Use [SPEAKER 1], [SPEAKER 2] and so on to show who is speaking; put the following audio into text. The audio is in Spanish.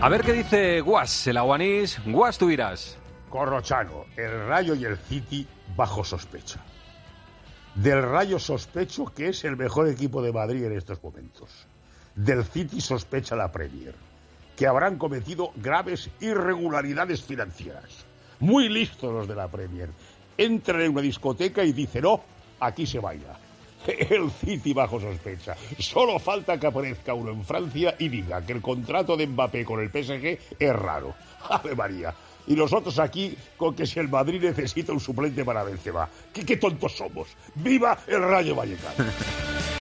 [SPEAKER 1] A ver qué dice Guas, el aguanís. Guas, tú irás.
[SPEAKER 2] Corrochano, el Rayo y el City bajo sospecha. Del Rayo sospecho que es el mejor equipo de Madrid en estos momentos. Del City sospecha la Premier, que habrán cometido graves irregularidades financieras. Muy listos los de la Premier. Entran en una discoteca y dicen, no, aquí se baila. El City bajo sospecha. Solo falta que aparezca uno en Francia y diga que el contrato de Mbappé con el PSG es raro. Ave María. Y nosotros aquí con que si el Madrid necesita un suplente para Benzema. ¿Qué, qué tontos somos? ¡Viva el Rayo Vallecano!